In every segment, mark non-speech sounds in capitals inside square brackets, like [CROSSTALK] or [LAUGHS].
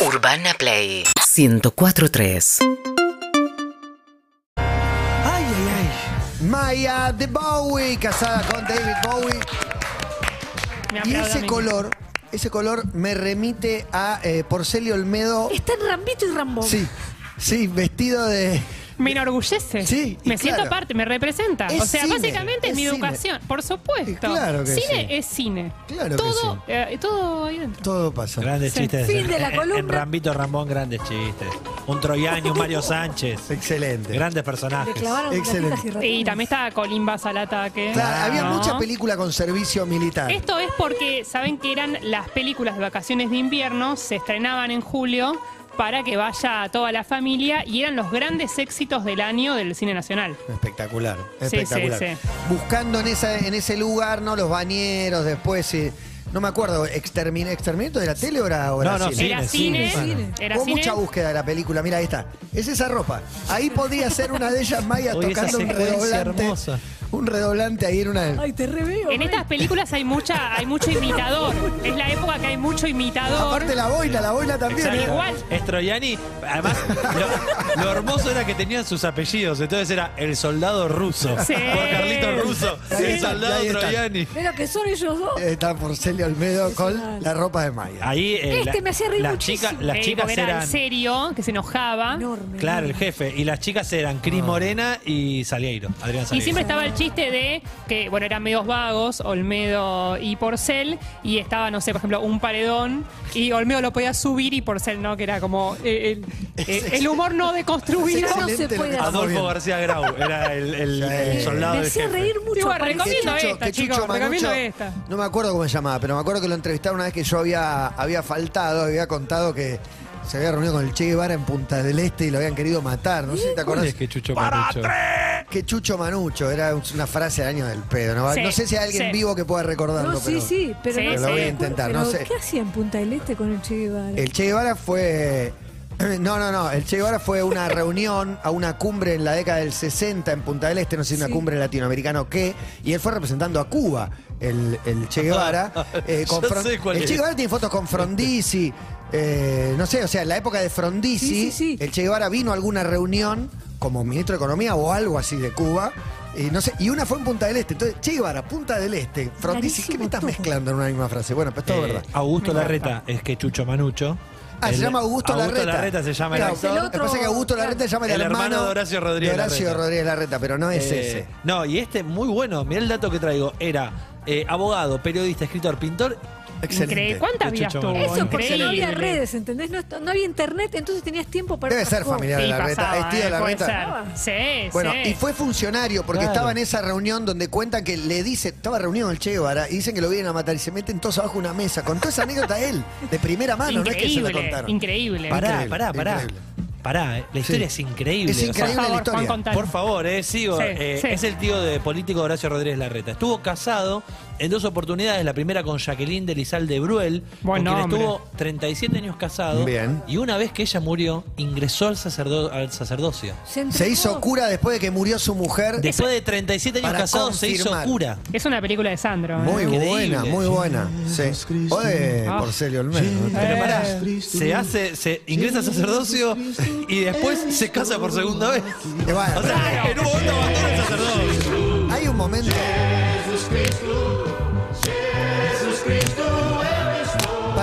Urbana Play 1043. Ay, ay, ay. Maya de Bowie, casada con David Bowie. Me Y a ese mí. color, ese color me remite a eh, Porcelio Olmedo. Está en Rambito y Rambón. Sí, sí, vestido de. Me enorgullece. Sí, me siento parte, me representa. Es o sea, cine, básicamente es mi cine. educación. Por supuesto. Claro que cine sí. es cine. Claro que todo, sí. eh, todo ahí dentro. Todo pasa. Grandes Sí. chistes. Fin de la En- columna. En Rambito Rambón, grandes chistes. Un Troyani, un Mario Sánchez. Excelente. Grandes personajes. Excelente. y también está Colimbas al ataque. Claro, había ¿no? mucha película con servicio militar. Esto es porque saben que eran las películas de vacaciones de invierno, se estrenaban en julio para que vaya toda la familia y eran los grandes éxitos del año del cine nacional. Espectacular, Sí, espectacular. sí, sí. Buscando en, esa, en ese lugar, ¿no? Los bañeros, después. eh, no me acuerdo, ¿extermin ¿exterminamiento de la tele o era, o No, no, cine? Era Cine, cine, cine. era Hubo cine. mucha búsqueda de la película, mira, ahí está. Es esa ropa. Ahí podía ser una de ellas, Maya, Oye, esa tocando un redoblante. hermosa. Un redoblante ahí en una. Ay, te reveo. En estas películas hay mucha, hay mucho imitador. Es la época que hay mucho imitador. Aparte la boina, la boina también. Exacto. ¿eh? Igual. Es Troyani. Además, lo, lo hermoso era que tenían sus apellidos. Entonces era el soldado ruso. Sí. Por Carlito Ruso. El está, soldado. Troyani. Mira que son ellos dos. Está Porcelio Olmedo con la ropa de Maya. Ahí eh, Este me hacía reír las muchísimo. chicas, las Eh, chicas era eran. en serio, que se enojaba. Enorme. Claro, el jefe. Y las chicas eran Cris Morena y Salieiro. Adrián Y Salieiro. siempre estaba el chiste de que, bueno, eran medios vagos, Olmedo y Porcel, y estaba, no sé, por ejemplo, un paredón, y Olmedo lo podía subir y Porcel no, que era como eh, el, eh, [LAUGHS] el humor no deconstruido. [LAUGHS] No se puede Adolfo. García Grau era el, el- el Sí. soldado Me hacía reír mucho. Igual, parece. recomiendo Que esta, que chicos, recomiendo esta. No me acuerdo cómo se llamaba, pero me acuerdo que lo entrevistaron una vez que yo había, había faltado, había contado que se había reunido con el Che Guevara en Punta del Este y lo habían querido matar. No sé si te ¿Cuál acordás. es que Chucho Marucho? Que Chucho Manucho, era una frase de año del pedo. No, Sí, no sé si hay alguien sí. vivo que pueda recordarlo, No, sí, pero sí, pero Sí, no lo sé. voy a intentar, Pero, no sé. ¿Qué hacía en Punta del Este con el Che Guevara? el Che Guevara fue... [CLEARS THROAT] No, no, no. El Che Guevara fue a una [LAUGHS] reunión, a una cumbre en la década del 60 en Punta del Este, no sé si una Sí. cumbre latinoamericana o qué, y él fue representando a Cuba, el, el Che [LAUGHS] Guevara. eh, con Yo Fron- sé cuál el es. Che Guevara tiene fotos con Frondizi, eh, no sé, o sea, en la época de Frondizi, Sí, sí, sí. el Che Guevara vino a alguna reunión como ministro de Economía o algo así de Cuba. Y no sé, y una fue en Punta del Este. Entonces, Che Guevara, Punta del Este, Frondizi, ¿qué me estás todo. mezclando en una misma frase? Bueno, pues todo Eh, verdad. Augusto Me Larreta es que Chucho Manucho. Ah, se llama Augusto, Augusto Larreta. Larreta se llama el Claro, actor. El Lo que otro- pasa es que Augusto Larreta se llama el, El hermano de Horacio Rodríguez de Horacio Larreta. Rodríguez Larreta, pero no es Eh, ese. No, y este muy bueno. Mirá el dato que traigo. Era eh, abogado, periodista, escritor, pintor. Excelente. Increíble. ¿Cuántas Chucho tuvo? Eso porque no Increíble. había redes, ¿entendés? No, no había internet, entonces tenías tiempo para Debe ser familiar de Sí, Larreta. pasaba, es tío de eh, Larreta. ser. Sí, Bueno, sí. y fue funcionario porque Claro. estaba en esa reunión donde cuentan que le dice, estaba reunido en el Che Guevara y dicen que lo vienen a matar y se meten todos abajo de una mesa. Contó esa anécdota él, de primera mano, no es que se la increíble, contaron. increíble. Pará, Increíble, pará, pará. increíble. Pará, eh, la historia Sí. es increíble. Es o sea, increíble Por la favor, historia. Juan, contanos. Por favor, eh, sigo. Sí, eh, sí. Es el tío de político Horacio Rodríguez Larreta. Estuvo casado en dos oportunidades. La primera con Jacqueline de Lizalde Bruel, Buen con quien nombre. estuvo 37 años casado. Bien. Y una vez que ella murió, ingresó al, sacerdo- al sacerdocio. Se, entregó. Se hizo cura después de que murió su mujer. Después de 37 años Para casado, se hizo confirmar. cura. Es una película de Sandro. ¿eh? Muy Increíble. buena, muy buena. Sí. O de Ah. Porcelio Olmedo. Pero Eh. pará, se hace, se ingresa al sacerdocio y después se casa por segunda vez. Y bueno, O sea, en un momento abandona el sacerdocio. hay un momento.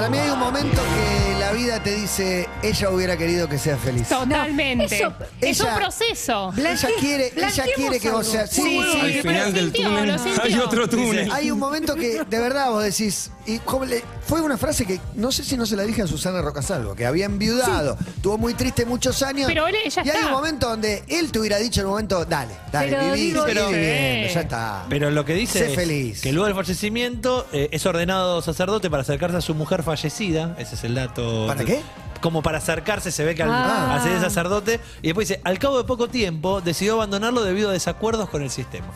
Para mí hay un momento que vida te dice, ella hubiera querido que seas feliz. Totalmente. Eso- es ella- un proceso. Ella Blanque- quiere, ella blanqueemos quiere que vos algo. seas. Sí, Sí, sí. Al pero final del sintió, túnel lo sintió. hay otro túnel. Hay un momento que de verdad vos decís, y como le- fue una frase que no sé si no se la dije a Susana Rocasalvo, que había enviudado, estuvo muy triste muchos años. Pero él- ella y hay está. un momento donde él te hubiera dicho en un momento, dale, dale, Pero viví, digo- Pero- viviendo, ya está. Pero lo que dice Sé es feliz. que luego del fallecimiento eh, es ordenado sacerdote para acercarse a su mujer fallecida. Ese es el dato. ¿Para qué? Como para acercarse, se ve que al, Ah. al ser sacerdote. Y después dice, al cabo de poco tiempo decidió abandonarlo debido a desacuerdos con el sistema.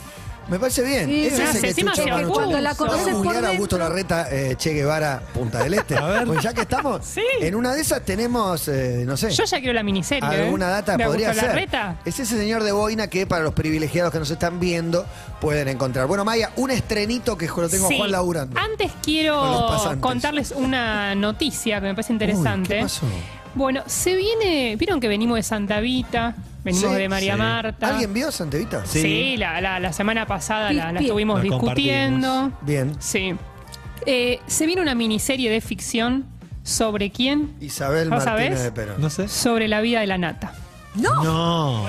Me parece bien. Sí, Ese es el sí, que encima se. Cuando la conoces ¿Podés por googlear a Augusto dentro. Larreta, eh, Che Guevara, Punta del Este? A ver. Pues ya que estamos, Sí. en una de esas tenemos, eh, no sé, Yo ya quiero la miniserie. alguna ¿eh? data de podría Augusto ser. Larreta. Es ese señor de boina que para los privilegiados que nos están viendo pueden encontrar. Bueno, Maya, un estrenito que lo tengo a Sí. Juan laburando. Antes Con los quiero pasantes. contarles una noticia que me parece interesante. Uy, ¿qué pasó? Bueno, se viene. ¿Vieron que venimos de Santa Vita? Venimos Sí, de María sí. Marta. ¿Alguien vio Santevita? Sí. Sí, la, la- la semana pasada la, estuvimos discutiendo. Bien. Sí. Eh, se viene una miniserie de ficción sobre quién? Isabel ¿No Martínez sabés? de Perón. No sé. Sobre la vida de la nata. No.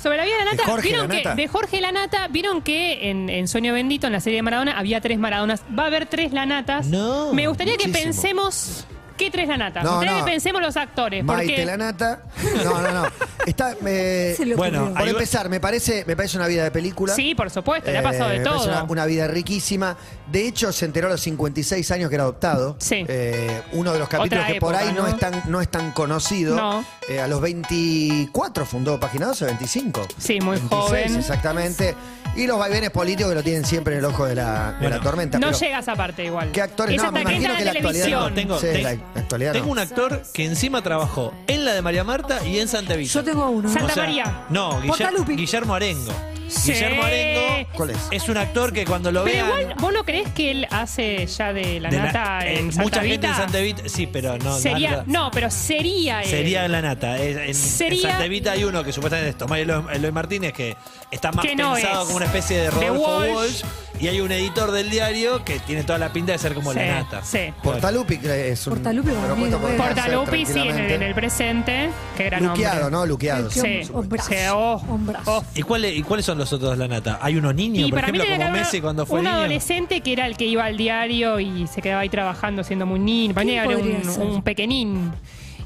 Sobre la vida de la ¿De nata, Jorge vieron Lanata? que de Jorge Lanata, vieron que en, en Sueño Bendito, en la serie de Maradona, había tres Maradonas. Va a haber tres Lanatas. No, Me gustaría que pensemos. ¿Qué tres Lanatas? No, Me gustaría no. que pensemos los actores. Maite Porque Lanata. No, no, no. Está, [LAUGHS] le Bueno, por empezar, me parece, me parece una vida de película. Sí, por supuesto, le ha pasado Eh, de me parece todo. Una, una vida riquísima. De hecho, se enteró a los 56 años que era adoptado. Sí. Eh, uno de los capítulos Otra que por época, ahí no, ¿no? es tan, no es tan conocido. No. Eh, a los 24 fundó Página 12, 25. Sí, muy 26, joven. exactamente. Y los vaivenes políticos que lo tienen siempre en el ojo de la, de la tormenta. No pero llega a esa parte igual. ¿Qué actores? Es No, me imagino que la actualidad no. Tengo, Sí, ten- la actualidad tengo no. un actor que encima trabajó en la de María Marta y en Santa Vita. Yo tengo uno. Santa María. No, Guiller- Portalupi. Guillermo Arengo. Sí. Guillermo Arengo ¿Cuál es? es un actor que cuando lo Pero vean. igual, ¿vos no crees que él hace ya de la de la- nata eh, en Santa mucha gente en? Santa Vita. Sí, pero no. Sería, no, pero sería él. Sería en la nata. Es- En, en Sería- Santa Evita hay uno que supuestamente es Tomás Eloy Eloy Martínez, que está más Que no pensado es. como una especie de De Rodolfo Walsh. Walsh. Y hay un editor del diario que tiene toda la pinta de ser como Sí, la nata. sí. Portalupi que es un. Portalupi bueno. ser Portalupi, sí, en el, tranquilamente. en el presente. Qué gran Luqueado, hombre. ¿no? Luqueado. Sí, Sí, Hombrazo. sí, oh, Hombrazo. oh. ¿Y, cuál ¿Y cuáles son los otros de la nata? Hay unos niños, Y por para mí ejemplo, tenía que como haber Messi cuando fue un niño. adolescente que era el que iba al diario y se quedaba ahí trabajando siendo muy niño. Para mí ¿Quién era podría un, ser? un pequeñín.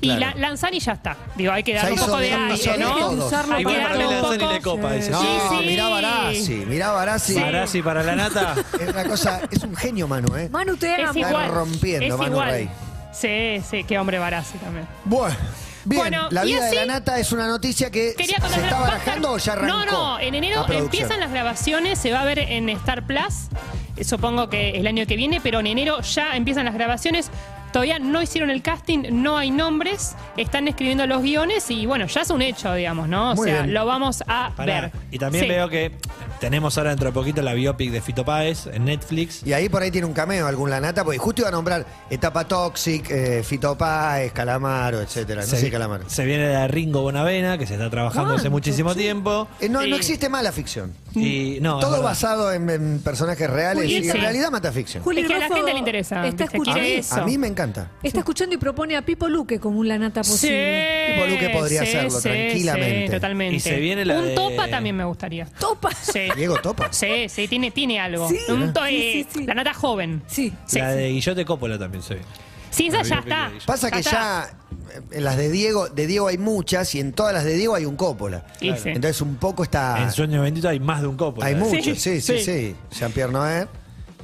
Y Claro. la, Lanzani ya está. Digo, hay que darle un hizo poco de bien, aire, hizo bien ¿no? todos. Usarlo Hay Igual que para darle un Lanzani poco. le copa, dice. No, Sí, sí. mirá Barassi, mirá Barassi. Barassi para la nata. Es una cosa, es un genio, Manu, ¿eh? Manu, te Es amo. Igual. rompiendo, es Manu igual. Rey. Sí, sí, qué hombre Barassi también. Bueno, bien, Bueno, la vida de la nata es una noticia que se, está barajando o ya arrancó. No, no, en enero la empiezan las grabaciones, se va a ver en Star Plus, eh, supongo que el año que viene, pero en enero ya empiezan las grabaciones. Todavía no hicieron el casting, no hay nombres, están escribiendo los guiones y bueno, ya es un hecho, digamos, ¿no? O Muy sea, bien. lo vamos a Pará. ver. Y también Sí. veo que tenemos ahora dentro de poquito la biopic de Fito Páez en Netflix. Y ahí por ahí tiene un cameo algún la nata, porque justo iba a nombrar Etapa Toxic, eh, Fito Páez, Calamaro, etcétera. No se, sé Calamaro. se viene la de Ringo Bonavena, que se está trabajando hace ¿Cuánto? muchísimo Sí. tiempo. Eh, no, Sí. no existe mala ficción. Y no, es Todo verdad. basado en, en personajes reales y en sí. realidad mata ficción. Juli Es que a la gente le interesa, Está escuchando, eso. a mí me encanta. está escuchando y propone a Pipo Luque como un la nata Sí, posible. Tipo Luque podría hacerlo tranquilamente. Sí, totalmente. Y se viene la Un de- topa también me gustaría. Topa. Sí. Diego Topa. Sí, sí, tiene, tiene algo. Sí. Un to- Sí, eh, sí, sí. La nata joven. Sí. Sí, la sí. de Guillote Coppola también se viene. Sí, esa ya está. Pasa que está. ya eh, en las de Diego, de Diego hay muchas y en todas las de Diego hay un Coppola. Y sí. Entonces un poco está. En Sueño Bendito hay más de un Coppola. Hay ¿eh? muchos, sí, sí, sí. sí. Jean-Pierre Noer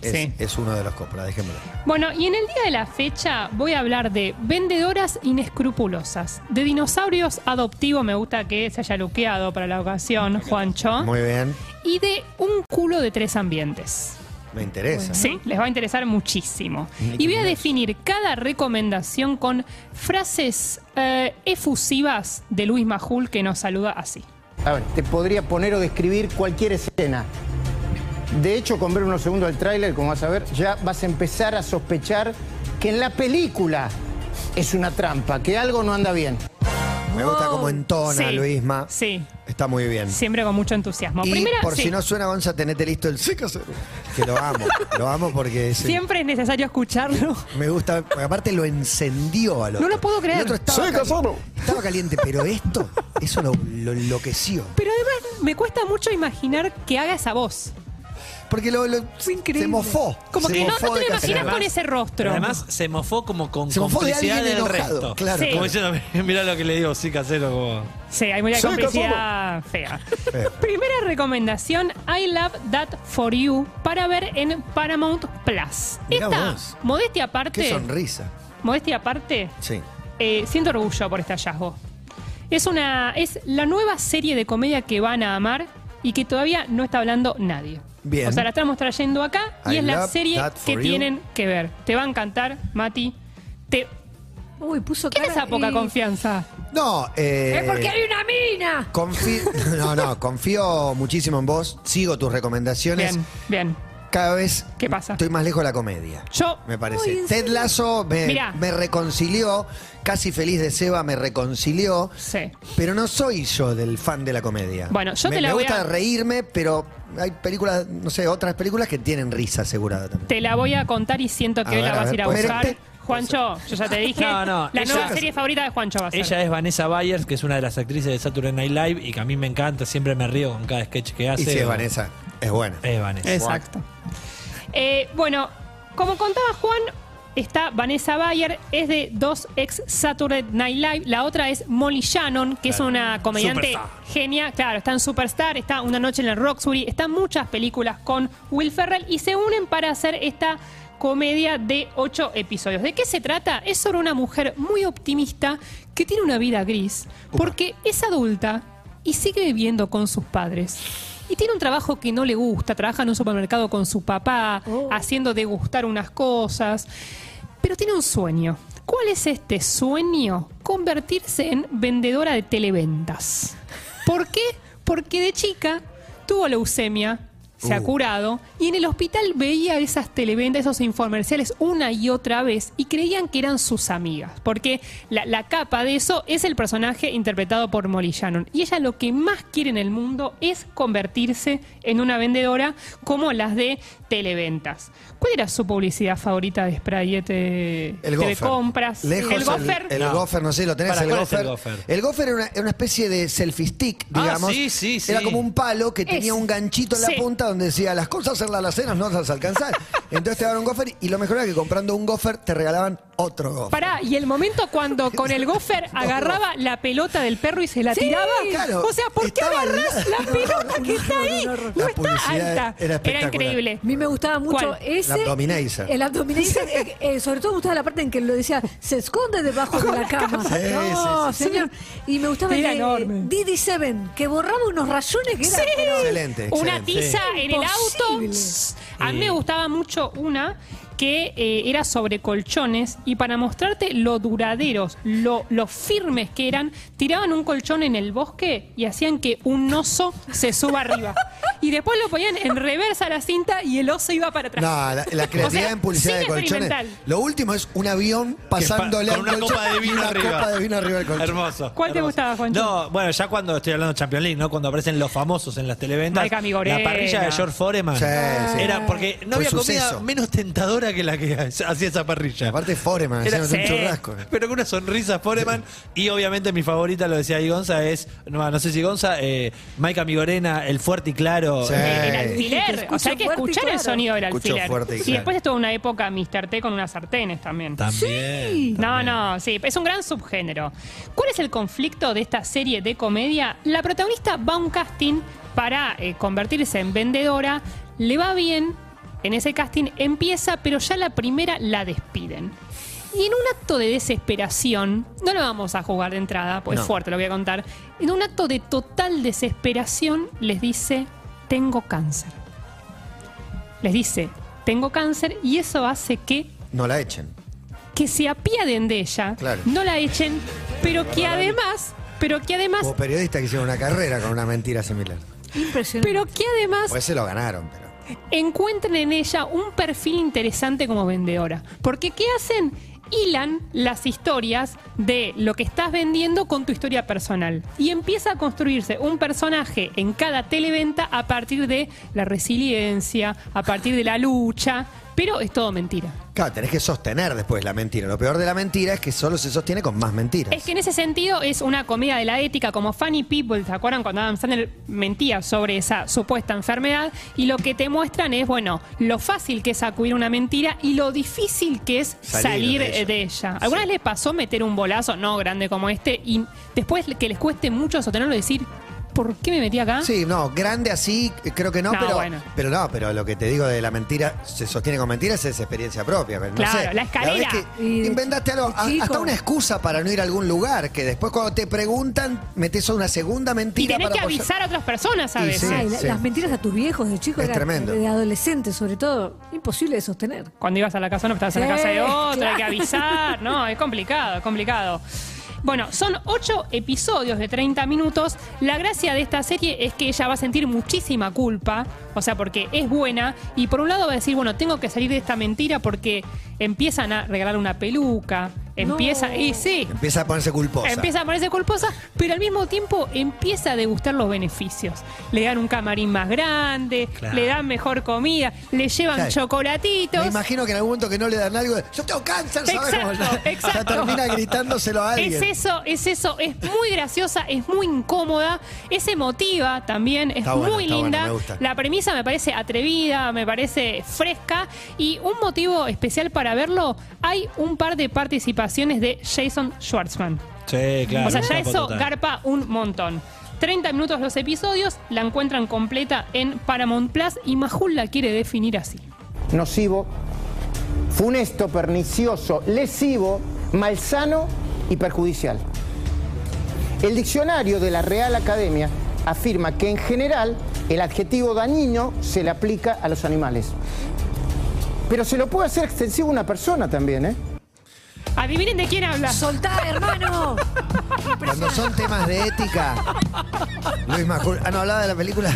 es, Sí. es uno de los Coppola, dejémoslo. Bueno, y en el día de la fecha voy a hablar de vendedoras inescrupulosas, de dinosaurios adoptivos, me gusta que se haya luqueado para la ocasión, Juancho, Muy bien, y de un culo de tres ambientes. me interesa. Sí, les va a interesar muchísimo. Y voy a definir cada recomendación con frases eh, efusivas de Luis Majul que nos saluda así. A ver, te podría poner o describir cualquier escena. De hecho, con ver unos segundos del tráiler, como vas a ver, ya vas a empezar a sospechar que en la película es una trampa, que algo no anda bien. Me gusta cómo entona Sí, Luisma. Sí, Está muy bien. siempre con mucho entusiasmo. Y Primera, por sí. si no suena, Gonza, tenete listo el sí casero. Que lo amo. lo amo porque es- Siempre es necesario escucharlo. me gusta. porque aparte lo encendió al otro. No lo puedo creer. El otro estaba, Sí cali- casero. estaba caliente, pero esto, eso lo, lo enloqueció. Pero además me cuesta mucho imaginar que haga esa voz. Porque lo, lo- Fue increíble. se mofó. Como Se que no, mofó no te de lo imaginas con ese rostro. Además, se mofó como con Se mofó de complicidad alguien del enojado, resto. claro, Sí. Como diciendo, [LAUGHS] mira lo que le digo, sí, casero, como... Sí, hay mucha complicidad fea. Primera recomendación, I Love That For You, para ver en Paramount Plus. Mirá Esta, vos. modestia aparte, Qué sonrisa. modestia aparte, Sí. eh, siento orgullo por este hallazgo. Es una, es la nueva serie de comedia que van a amar y que todavía no está hablando nadie. Bien. O sea, la estamos trayendo acá y I es la serie que you. tienen que ver. Te va a encantar, Mati. Te... Uy, puso ¿Qué es esa poca y- confianza? No, eh, Es porque hay una mina. confí- [LAUGHS] no, no, confío muchísimo en vos. Sigo tus recomendaciones. Bien, bien. Cada vez ¿Qué pasa? estoy más lejos de la comedia. Yo, Me parece. Uy, ¿en Ted? Lasso me, Mirá. me reconcilió. Casi feliz de Seba me reconcilió. sí. Pero no soy yo del fan de la comedia. Bueno, yo me, te la me voy gusta a- reírme, pero hay películas, no sé, otras películas que tienen risa asegurada también. Te la voy a contar y siento que A hoy ver, la a vas a ver, ir a buscar. Juancho, yo ya te dije. [LAUGHS] No, no, la ella- nueva serie favorita de Juancho va a ser. Ella es Vanessa Byers, que es una de las actrices de Saturday Night Live y que a mí me encanta, siempre me río con cada sketch que hace. Y si es Vanessa, es buena. Es Vanessa. Exacto. Eh, bueno, como contaba Juan, está Vanessa Bayer, es de dos ex Saturday Night Live. La otra es Molly Shannon, que es una comediante Superstar. genia. Claro, está en Superstar, está Una Noche en el Roxbury, están muchas películas con Will Ferrell y se unen para hacer esta comedia de ocho episodios. ¿De qué se trata? Es sobre una mujer muy optimista que tiene una vida gris porque es adulta y sigue viviendo con sus padres. Y tiene un trabajo que no le gusta, trabaja en un supermercado con su papá, Oh. haciendo degustar unas cosas, pero tiene un sueño. ¿Cuál es este sueño? Convertirse en vendedora de televentas. ¿Por qué? Porque de chica tuvo leucemia, se ha Uh. curado y en el hospital veía esas televentas, esos infomerciales una y otra vez y creían que eran sus amigas, porque la, la capa de eso es el personaje interpretado por Molly Shannon. Y ella lo que más quiere en el mundo es convertirse en una vendedora como las de televentas. ¿Cuál era su publicidad favorita de Sprayete El TV goffer. Compras? Lejos el goffer. El, No. goffer, no sé, lo tenés el ¿cuál es goffer. el goffer era una, era una especie de selfie stick, Ah, digamos. sí, sí, sí. Era como un palo que tenía Es- un ganchito en la punta donde decía las cosas en la alacena no las alcanzar. Entonces te daban un goffer y lo mejor era que comprando un goffer te regalaban otro goffer. Pará, y el momento cuando con el goffer [LAUGHS] agarraba la pelota del perro y se la Sí, tiraba. claro. o sea, ¿por qué Estaba agarrás al la lado. pelota que está ahí? La No está publicidad alta. era espectacular. increíble. A mí me gustaba mucho ¿Cuál? ese. El abdominator. El [LAUGHS] eh, eh, sobre todo me gustaba la parte en que lo decía, se esconde debajo de la cama. Sí, no, sí, sí, sí. señor. Y me gustaba Era el de enorme. DD7, que borraba unos rayones que eran. Pero- Excelente, Una excelente. tiza en el auto. A mí me gustaba mucho una que eh, era sobre colchones y para mostrarte lo duraderos, lo, lo firmes que eran, tiraban un colchón en el bosque y hacían que un oso se suba arriba. [LAUGHS] Y después lo ponían en reversa a la cinta y el oso iba para atrás. No, la, la creatividad O sea, en publicidad de colchones. experimental. Lo último es un avión pasándole con al una colchón copa de y vino una arriba. copa de vino arriba del colchón. Hermoso. ¿Cuál te hermoso. gustaba, Juancho? No, bueno, ya cuando estoy hablando de Champions League, ¿no? Cuando aparecen los famosos en las televentas. Maika Migorena. La parrilla de George Foreman. Sí, sí. Era porque no Fue había comida suceso. menos tentadora que la que [LAUGHS] hacía esa parrilla. Aparte Foreman, Era- un sí. churrasco. Pero con una sonrisa Foreman. Y obviamente mi favorita, lo decía ahí Gonza, es, no, no sé si Gonza, eh, Maika Migorena, el fuerte y claro. Sí. Eh, El alfiler. O sea, hay que y escuchar el claro. sonido del Escucho alfiler. fuerte y y claro. después estuvo una época Mr. T con unas sartenes también. También. No, no, sí, es un gran subgénero. ¿Cuál es el conflicto de esta serie de comedia? La protagonista va a un casting para eh, convertirse en vendedora, le va bien, en ese casting empieza, pero ya la primera la despiden. Y en un acto de desesperación, no lo vamos a jugar de entrada, pues No. es fuerte lo voy a contar, en un acto de total desesperación les dice, tengo cáncer. Les dice, tengo cáncer y eso hace que No la echen. que se apiaden de ella, Claro. no la echen, pero que además, pero que además, Hubo periodistas que hicieron una carrera con una mentira similar. Impresionante. pero que además Pues se lo ganaron, pero. encuentren en ella un perfil interesante como vendedora. Porque ¿qué hacen? Hilan las historias de lo que estás vendiendo con tu historia personal. Y empieza a construirse un personaje en cada televenta a partir de la resiliencia, a partir de la lucha, pero es todo mentira. Claro, tenés que sostener después la mentira. Lo peor de la mentira es que solo se sostiene con más mentiras. Es que en ese sentido es una comedia de la ética, como Funny People, ¿se acuerdan cuando Adam Sandler mentía sobre esa supuesta enfermedad? Y lo que te muestran es, bueno, lo fácil que es acudir una mentira y lo difícil que es Salir salir, de ella. de ella. ¿Alguna vez les pasó meter un bolazo, no grande como este, y después que les cueste mucho sostenerlo y decir, por qué me metí acá. Sí, no, grande así, creo que no, No, pero, bueno. pero no, pero lo que te digo de la mentira se sostiene con mentiras es experiencia propia. pero no Claro, sé. la escalera. verdad es que Y de- inventaste algo, de a- chico. hasta una excusa para no ir a algún lugar, que después cuando te preguntan, metes una segunda Y mentira tenés para que apoyar- avisar a otras personas a Y veces. sí. Ay, la- Las mentiras a tus viejos de chicos Es era tremendo. de adolescentes, sobre todo, imposible de sostener. Cuando ibas a la casa, no estabas en la Sí, casa de otra, hay que claro. avisar. No, es complicado, es complicado. Bueno, son ocho episodios de 30 minutos. La gracia de esta serie es que ella va a sentir muchísima culpa, o sea, porque es buena, y por un lado va a decir, bueno, tengo que salir de esta mentira porque empiezan a regalar una peluca, empieza, No. y sí, Empieza a ponerse culposa. Empieza a ponerse culposa, pero al mismo tiempo empieza a degustar los beneficios. Le dan un camarín más grande, Claro. le dan mejor comida, le llevan Claro. chocolatitos. Me imagino que en algún momento que no le dan algo, yo tengo cáncer, ¿sabes? Exacto, ya exacto. termina gritándoselo a alguien. Es eso, es eso, es muy graciosa, es muy incómoda, es emotiva también, es Está muy linda. me gusta. La premisa me parece atrevida, me parece fresca y un motivo especial para verlo, hay un par de participaciones de Jason Schwartzman. Sí, claro. o sea, ya eso total. garpa un montón. 30 minutos los episodios, la encuentran completa en Paramount Plus y Majul la quiere definir así. nocivo, funesto, pernicioso, lesivo, malsano y perjudicial. El diccionario de la Real Academia afirma que en general el adjetivo dañino se le aplica a los animales. Pero se lo puede hacer extensivo a una persona también, ¿eh? Adivinen de quién habla. ¡Soltá, hermano! Cuando son temas de ética, Luis Majul. Ah, no, hablaba de la película.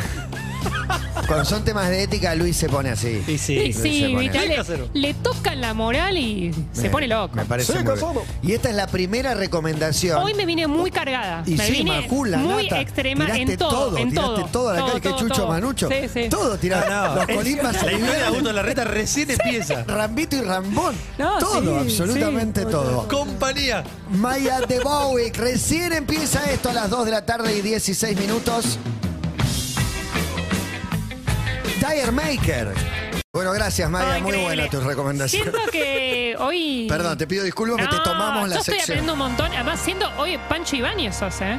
Cuando son temas de ética, Luis se pone así. Y sí. Y Luis se sí, pone viste, así. le, le tocan la moral y se Me- pone loco. Me parece Sí, muy casado. Y esta es la primera recomendación. Hoy me vine muy cargada. Y me sí, vine Majul, la muy nata, extrema tiraste en todo, en tiraste todo. todo, la todo, calle que todo, Chucho todo. Manucho. Sí, sí. Todo tirado. No, Los colimas La historia de Augusto Larreta recién empieza. Rambito y Rambón. No, todo, sí, absolutamente sí. todo. Compañía. Maya de Bowick. Recién empieza esto a las 2 de la tarde y 16 minutos. Tire Maker. Bueno, gracias, Maya. No, Muy increíble. buena tu recomendación. Siento que hoy. Perdón, te pido disculpas que te tomamos la yo estoy sección. aprendiendo un montón. Además, siendo hoy Pancho Ibáñez sos, ¿eh?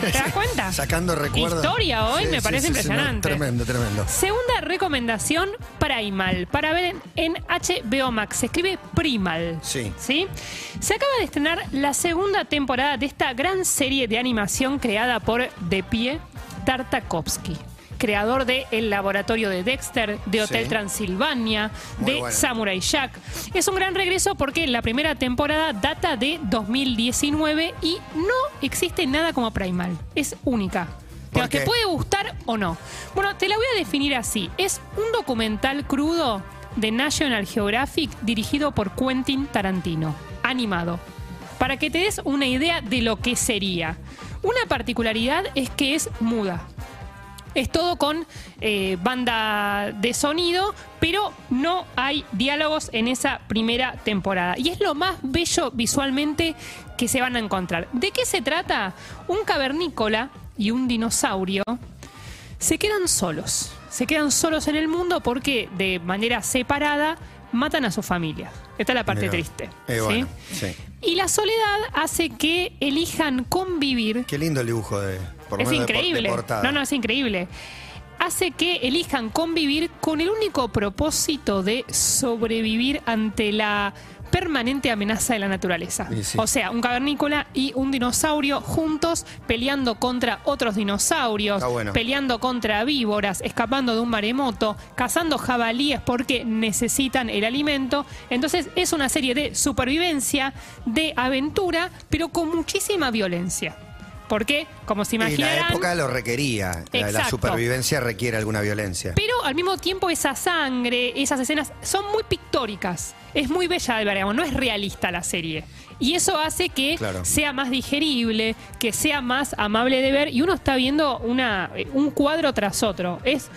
¿Te das cuenta? [LAUGHS] Sacando recuerdos. Historia hoy me parece no, impresionante. tremendo, tremendo. Segunda recomendación, Primal, para ver en, en HBO Max. Se escribe Primal. Sí. ¿Sí? Se acaba de estrenar la segunda temporada de esta gran serie de animación creada por De Pie Tartakovsky. Creador de El Laboratorio de Dexter, de Hotel Sí. Transilvania, de. Samurai Jack. Es un gran regreso porque la primera temporada data de 2019 y no existe nada como Primal. Es única. ¿Por Te qué? puede gustar o no. Bueno, te la voy a definir así. Es un documental crudo de National Geographic dirigido por Quentin Tarantino, animado. Para que te des una idea de lo que sería. Una particularidad es que es muda. Es todo con eh, banda de sonido, pero no hay diálogos en esa primera temporada. Y es lo más bello visualmente que se van a encontrar. ¿De qué se trata? Un cavernícola y un dinosaurio se quedan solos. Se quedan solos en el mundo porque de manera separada matan a su familia. Esta es la parte triste. Eh, ¿sí? bueno, sí. Y la soledad hace que elijan convivir Qué lindo el dibujo de. Por lo es menos de por- de increíble. portada. no, no, es increíble. Hace que elijan convivir con el único propósito de sobrevivir ante la permanente amenaza de la naturaleza. Sí. O sea, un cavernícola y un dinosaurio juntos peleando contra otros dinosaurios, bueno. peleando contra víboras, escapando de un maremoto, cazando jabalíes porque necesitan el alimento. Entonces es una serie de supervivencia, de aventura, pero con muchísima violencia. Porque, como se Y la imaginarán, época lo requería. La, la supervivencia requiere alguna violencia. pero al mismo tiempo esa sangre, esas escenas son muy pictóricas. Es muy bella de ver, digamos, no es realista la serie. Y eso hace que Claro. sea más digerible, que sea más amable de ver y uno está viendo una, un cuadro tras otro. Es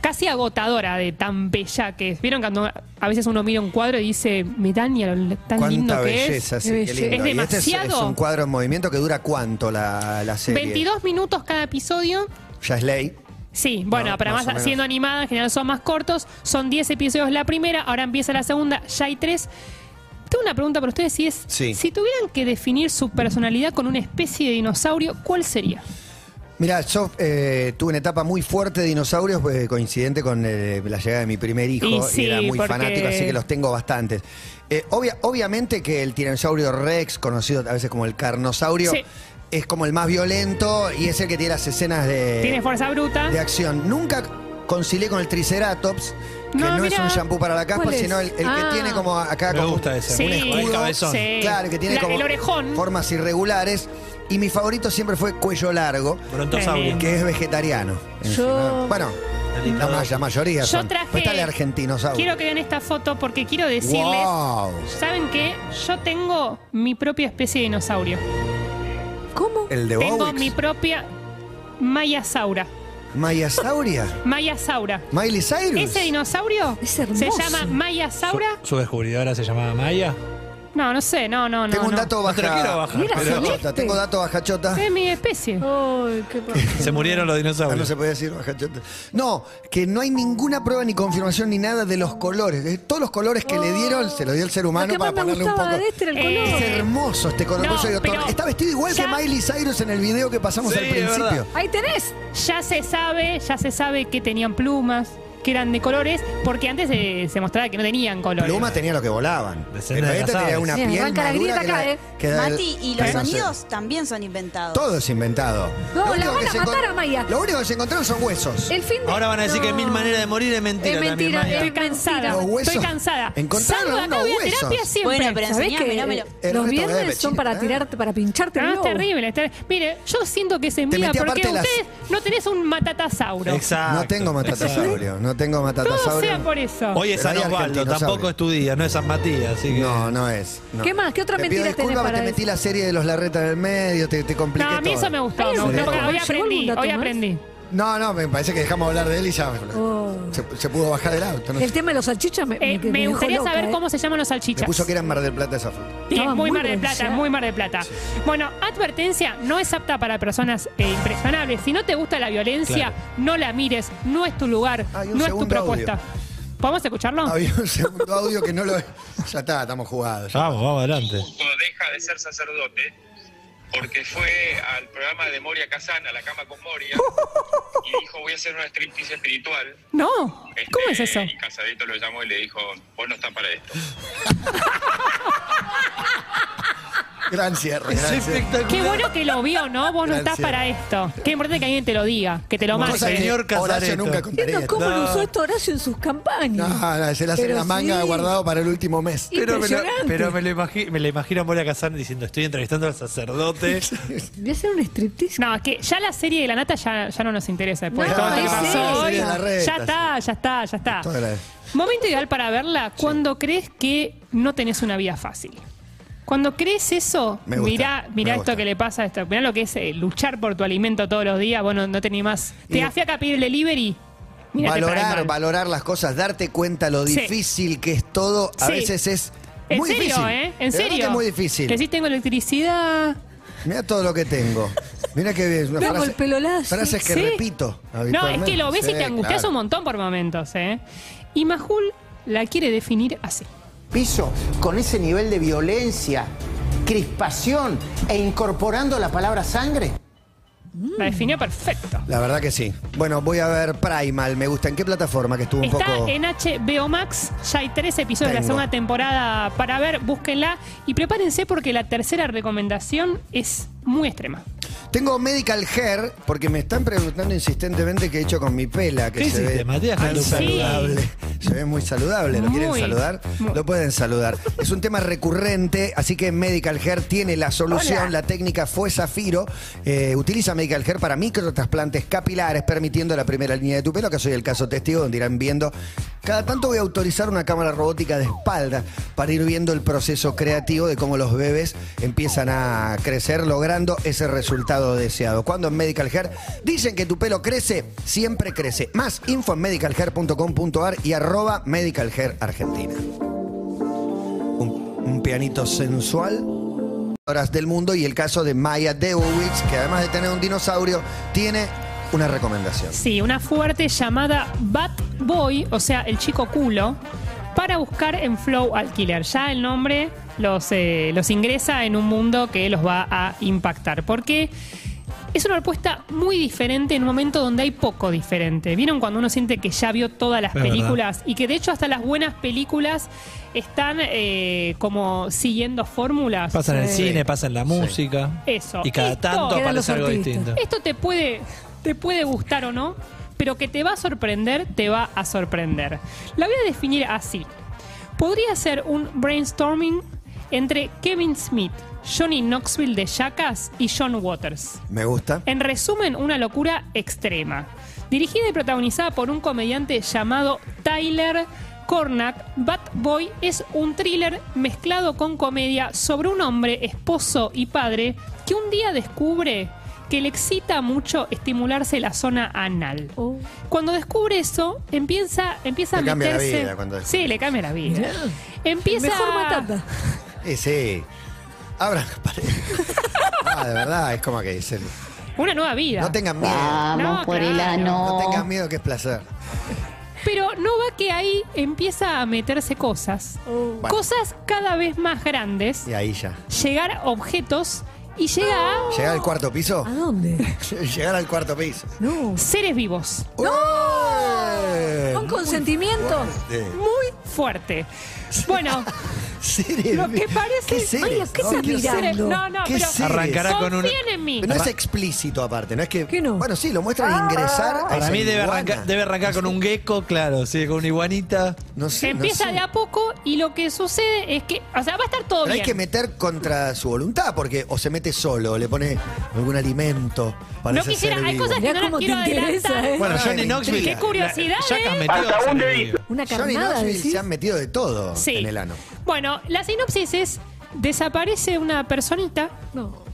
casi agotadora de tan bella que es. ¿Vieron cuando a veces uno mira un cuadro y dice, me daña lo tan lindo que belleza, es? sí, qué Es lindo. Y este es, demasiado. es un cuadro en movimiento que dura cuánto la, la serie. 22 minutos cada episodio. Ya es ley. Sí, bueno, No, pero más siendo animada en general son más cortos, son 10 episodios la primera, ahora empieza la segunda, ya hay 3. Tengo una pregunta para ustedes si es, Sí. si tuvieran que definir su personalidad con una especie de dinosaurio, ¿cuál sería? Mira, yo eh, tuve una etapa muy fuerte de dinosaurios, pues, coincidente con eh, la llegada de mi primer hijo, Y era muy porque- fanático, así que los tengo bastantes. Eh, obvia- obviamente que el tiranosaurio Rex, conocido a veces como el carnosaurio, Sí. es como el más violento y es el que tiene las escenas de, Tiene fuerza bruta. de acción. Nunca concilié con el Triceratops, que No, no, es un shampoo para la caspa, sino el, el Ah. que tiene como acá Me como gusta ese. Sí, un El escudo. cabezón. sí. Claro, que tiene La- como el orejón. formas irregulares. Y mi favorito siempre fue cuello largo, Brontosaurio. que es vegetariano. Yo- Bueno, la, ma- la mayoría Yo son. traje- Pues está el argentinosaurio. Quiero que vean esta foto porque quiero decirles. Wow. ¿Saben qué? Yo tengo mi propia especie de dinosaurio. ¿Cómo? El de Tengo Bowix. mi propia Mayasaura. Mayasauria. Mayasaura. Miley Cyrus. Ese dinosaurio Es se hermoso. llama Mayasaura. Su, su descubridora se llamaba Maya. No, no sé, no, no, no. Tengo un no. dato No te lo baja. quiero bajar, Mira, pero celeste. Tengo dato bajachota. Es mi especie. Ay, qué raro. [LAUGHS] se murieron los Ah, no dinosaurios. se puede decir bajachota. No, que no hay ninguna prueba ni confirmación ni nada de los colores. De todos los colores que le dieron, se lo dio el ser Lo humano que para más me ponerle un gustaba poco. de este era el Eh, color. Es hermoso este color. No, por eso digo, pero está vestido igual ya- que Miley Cyrus en el video que pasamos Sí, al es principio. Ahí tenés. Ya se sabe, ya se sabe que tenían plumas, que eran de colores, porque antes se, se mostraba que no tenían colores. Plumas tenía lo que volaban. Pero de este tenía una Bien, piel arranca la grieta que acá, la- eh. que Mati, y que los no sé. sonidos también son inventados. Todo es inventado. No, Lo la único van que a se matar a Maya. Lo único que se encontraron son huesos. El fin de... Ahora van a decir que mil maneras de morir es mentira. Es también, mentira, Maya. Estoy cansada. Los huesos. Estoy cansada. Encontraron Salgo de acá, unos voy a huesos. terapia siempre. Bueno, pero ¿Sabés enseñame, que. El los viernes son para ¿eh? tirarte, para pincharte el No, es globo? terrible, es terrible. Mire, yo siento que se Te metí porque aparte las- ustedes no tenés un matatasauro. Exacto. No tengo matatasaurio. No tengo Todo matatasaurio. sea por eso. Hoy es Pero San hay Osvaldo, argentinosaurio. tampoco es tu día, no es San Matías. Así que... No, no es. no. ¿Qué más? ¿Qué otra Te mentira tenés disculpas, para te metí decir? la serie de los Larreta en el medio, te, te compliqué No, a mí todo. eso me gustó, me ¿en gustó porque hoy ¿Llegó algún aprendí, hoy más? aprendí. No, no, me parece que dejamos hablar de él y ya Oh. se, se pudo bajar del auto. ¿no? El tema de los salchichas me, Eh, me- me dejó gustaría loca, saber ¿eh? cómo se llaman los Me salchichas. puso que era en Mar del Plata esa foto. Sí, Estaba muy muy Mar del Plata, bronceada. muy Mar del Plata. Bueno, advertencia, no es apta para personas eh, impresionables. Si no te gusta la violencia, Claro. no la mires, no es tu lugar, Hay un no es tu segundo propuesta. ¿Podemos escucharlo? Había un segundo audio que no lo. Ya está, estamos jugados. Vamos, vamos adelante. deja de ser sacerdote porque fue al programa de Moria Kazan, a la cama con Moria, y dijo voy a hacer una striptease espiritual. No, Este, ¿cómo es eso? Y Casadito lo llamó y le dijo, vos no estás para esto. [LAUGHS] Gran cierre, gran cierre. Qué bueno que lo vio, ¿no? Vos no estás para esto. Qué importante que alguien te lo diga, que te lo Cosa marque. que Señor Horacio Casareto. nunca contaría. Entiendo cómo No. lo usó esto Horacio en sus campañas. No, no, se le hace Pero la manga sí. guardado para el último mes. Pero me, lo, Impresionante. pero me lo imagi- me la imagino a Moria Kazan diciendo, estoy entrevistando al sacerdote. [LAUGHS] Voy a hacer un striptease. No, es que ya la serie de la nata ya, ya no nos interesa después de No, todo lo que es pasó seria. hoy. Serie de la reta, Ya está, ya está, ya está. Toda la- Momento ideal para verla cuando crees que no tenés una vida fácil. Cuando crees eso, Me gusta, mirá, mirá me esto gusta. que le pasa a esto. Mirá lo que es eh, luchar por tu alimento todos los días. Bueno, no tenés más. Y- Te afiaca a pedir el delivery. Mírate Valorar, valorar las cosas, darte cuenta lo Sí. difícil que es todo. A Sí. veces es En muy serio, difícil. ¿eh? En De serio. que es muy difícil. Decís, tengo electricidad. Mira todo lo que tengo. Mira que bien. Una Tengo frase- el pelo. Frases que Sí. repito. No, es que lo ves y Sí, te angustias claro. un montón por momentos, ¿eh? Y Majul la quiere definir así. Piso con ese nivel de violencia, crispación e incorporando la palabra sangre. La definió perfecto. La verdad que sí. Bueno, voy a ver Primal. Me gusta. ¿En qué plataforma? Que estuvo un Está poco. en HBO Max, ya hay tres episodios de la segunda temporada para ver, búsquenla y prepárense porque la tercera recomendación es muy extrema. Tengo Medical Hair porque me están preguntando insistentemente qué he hecho con mi pela. Que ¿Qué se hiciste, ve Matías, tan saludable. Se ve muy saludable. ¿Lo quieren Muy, saludar? muy. Lo pueden saludar. Es un tema recurrente, así que Medical Hair tiene la solución. La técnica fue Zafiro. Eh, utiliza Medical Hair para microtrasplantes capilares, permitiendo la primera línea de tu pelo, que soy el caso testigo, donde irán viendo. Cada tanto voy a autorizar una cámara robótica de espalda para ir viendo el proceso creativo de cómo los bebés empiezan a crecer, ese resultado deseado. Cuando en Medical Hair dicen que tu pelo crece, siempre crece. Más info en medicalhair.com.ar y arroba Medical Hair Argentina. Un, un pianito sensual. Horas del mundo y el caso de Maya Dewowitz, que además de tener un dinosaurio, tiene una recomendación. Sí, una fuerte llamada Bat Boy, o sea, el chico culo, para buscar en Flow Alquiler. Ya el nombre los, eh, los ingresa en un mundo que los va a impactar. Porque es una propuesta muy diferente en un momento donde hay poco diferente. ¿Vieron cuando uno siente que ya vio todas las Es películas? Y que de hecho hasta las buenas películas están eh, como siguiendo fórmulas. Pasa en el cine, pasa en la música. Eso. Y cada Esto- tanto aparece algo distinto. Esto te puede, te puede gustar o no, pero que te va a sorprender, te va a sorprender. La voy a definir así. Podría ser un brainstorming entre Kevin Smith, Johnny Knoxville de Jackass y John Waters. Me gusta. En resumen, una locura extrema. Dirigida y protagonizada por un comediante llamado Tyler Cornack, Bad Boy es un thriller mezclado con comedia sobre un hombre, esposo y padre que un día descubre que le excita mucho estimularse la zona anal. Oh. Cuando descubre eso, empieza, empieza Le a cambia la meterse. vida cuando descubre. sí, le cambia la vida. Empieza Mejor matata. [LAUGHS] Eh, sí. Abran las paredes. [LAUGHS] Ah, de verdad, es como que el- una nueva vida. No tengan miedo. No, por el claro. ano. No tengan miedo que es placer. Pero no va que ahí empieza a meterse cosas. Bueno. Cosas cada vez más grandes. Y ahí ya. Llegar a objetos y llega a ¿Llegar al cuarto piso? ¿A dónde? [LAUGHS] Llegar al cuarto piso. No. seres vivos. ¡No! Con consentimiento. Muy fuerte. Bueno, [LAUGHS] Seres lo que parece. ¿Qué seres? ¿qué No, estás quiero mirando? saber. Seres- No, no, ¿Qué pero. seres? Arrancará con un- Confíen en mí. No es explícito aparte, no es que. ¿Qué no? Bueno, sí, lo muestran a ingresar. a Para esa mí debe iguana. arrancar, debe arrancar con un gecko, claro, sí, con una iguanita. No sé. no Empieza sé. de a poco y lo que sucede es que. O sea, va a estar todo Pero hay bien. que meter contra su voluntad, porque o se mete solo, o le pone algún alimento. No quisiera, hay cosas que Mirá no las cómo te quiero interesa, adelantar. ¿eh? Bueno, Johnny Knoxville. Qué curiosidad, ¿eh? Hasta un vivos. dedito. Una Johnny carnada, Knoxville decís. se han metido de todo Sí. en el ano. Bueno, la sinopsis es: desaparece una personita. No.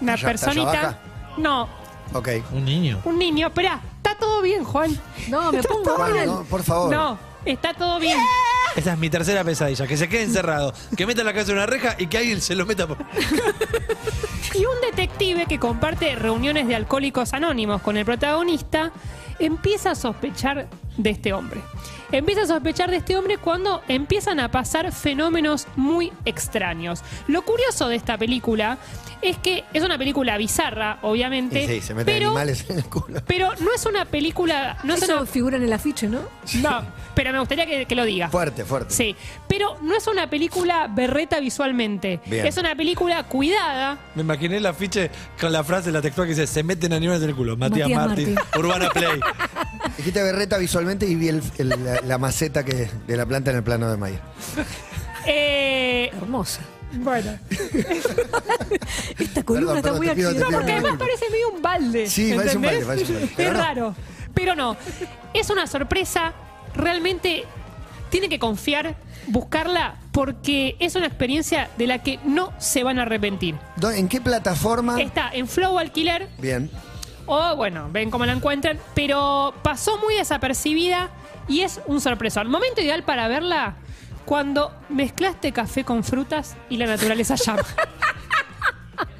Una ¿Ya- personita. No, Ok. Un niño. un niño. Esperá, está todo bien, Juan. No, me [LAUGHS] pongo mal. no, por favor. No, está todo bien. [LAUGHS] Esa es mi tercera pesadilla, que se quede encerrado, que meta la cabeza en una reja y que alguien se lo meta por... [LAUGHS] Y un detective que comparte reuniones de alcohólicos anónimos con el protagonista empieza a sospechar de este hombre. Empieza a sospechar de este hombre cuando empiezan a pasar fenómenos muy extraños. Lo curioso de esta película es que es una película bizarra, obviamente, sí, se meten pero, animales en el culo. pero no es una película, no es Eso una, figura en el afiche, ¿no? no, pero me gustaría que, que lo diga. Fuerte, fuerte. Sí, pero no es una película berreta visualmente. Bien. Es una película cuidada, Me imaginé el afiche con la frase, la textual que dice, se meten animales en el culo. Matías, Matías Martín, Martín. Urbana Play. Dijiste berreta visualmente y vi el- el- la, la maceta que, de la planta en el plano de Maya. Eh, Hermosa. bueno, [LAUGHS] Esta columna Perdón, está perdón, muy te pido- te activa. pido porque además parece medio un balde. Sí, parece un ¿entendés? balde, parece un balde. Pero es no. raro. Pero no. Es una sorpresa. Realmente tiene que confiar, buscarla, porque es una experiencia de la que no se van a arrepentir. ¿Dó- ¿En qué plataforma? Está en Flow Alquiler Bien. O, bueno, ven cómo la encuentran, pero pasó muy desapercibida y es un sorpresón. Momento ideal para verla cuando mezclaste café con frutas y la naturaleza llama. [LAUGHS]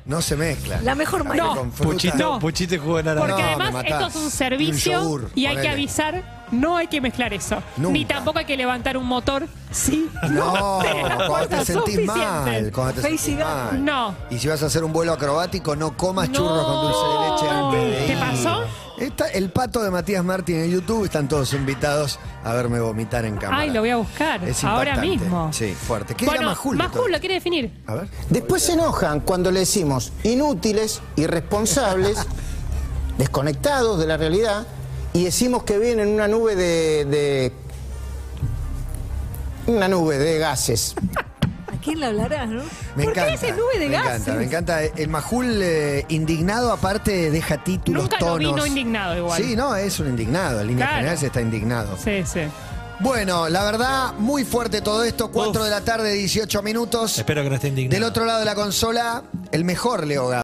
No se mezcla. La mejor manera. con fruta. Puchito, No. puchito y jugo de naranja. Porque No, además esto es un servicio yogur, y hay que avisar, no hay que mezclar eso. Nunca. Ni tampoco hay que levantar un motor. Sí. No, [LAUGHS] cuando te sentís mal. Cuando te sentís mal. No. Y si vas a hacer un vuelo acrobático, no comas No. churros con dulce de leche antes de ¿Te ir. pasó? Está el pato de Matías Martín en YouTube. Están todos invitados a verme vomitar en cámara. Ay, lo voy a buscar. Es ahora mismo. Sí, fuerte. ¿Qué bueno, Majul? Majul lo quiere definir. A ver. Después se enojan cuando le decimos inútiles, irresponsables, [LAUGHS] desconectados de la realidad y decimos que vienen en una nube de, de- una nube de gases. ¿A quién le hablarás, no? Me ¿Por qué encanta. ese nube de me gases? encanta, me encanta. El Majul eh, indignado, aparte, deja títulos, Nunca tonos. vi no indignado igual. Sí, no, es un indignado. En líneas Claro. generales está indignado. Sí, sí. Bueno, la verdad, muy fuerte todo esto. 4 Uf. de la tarde, 18 minutos. Espero que no esté indignado. Del otro lado de la consola, el mejor Leo Gávez.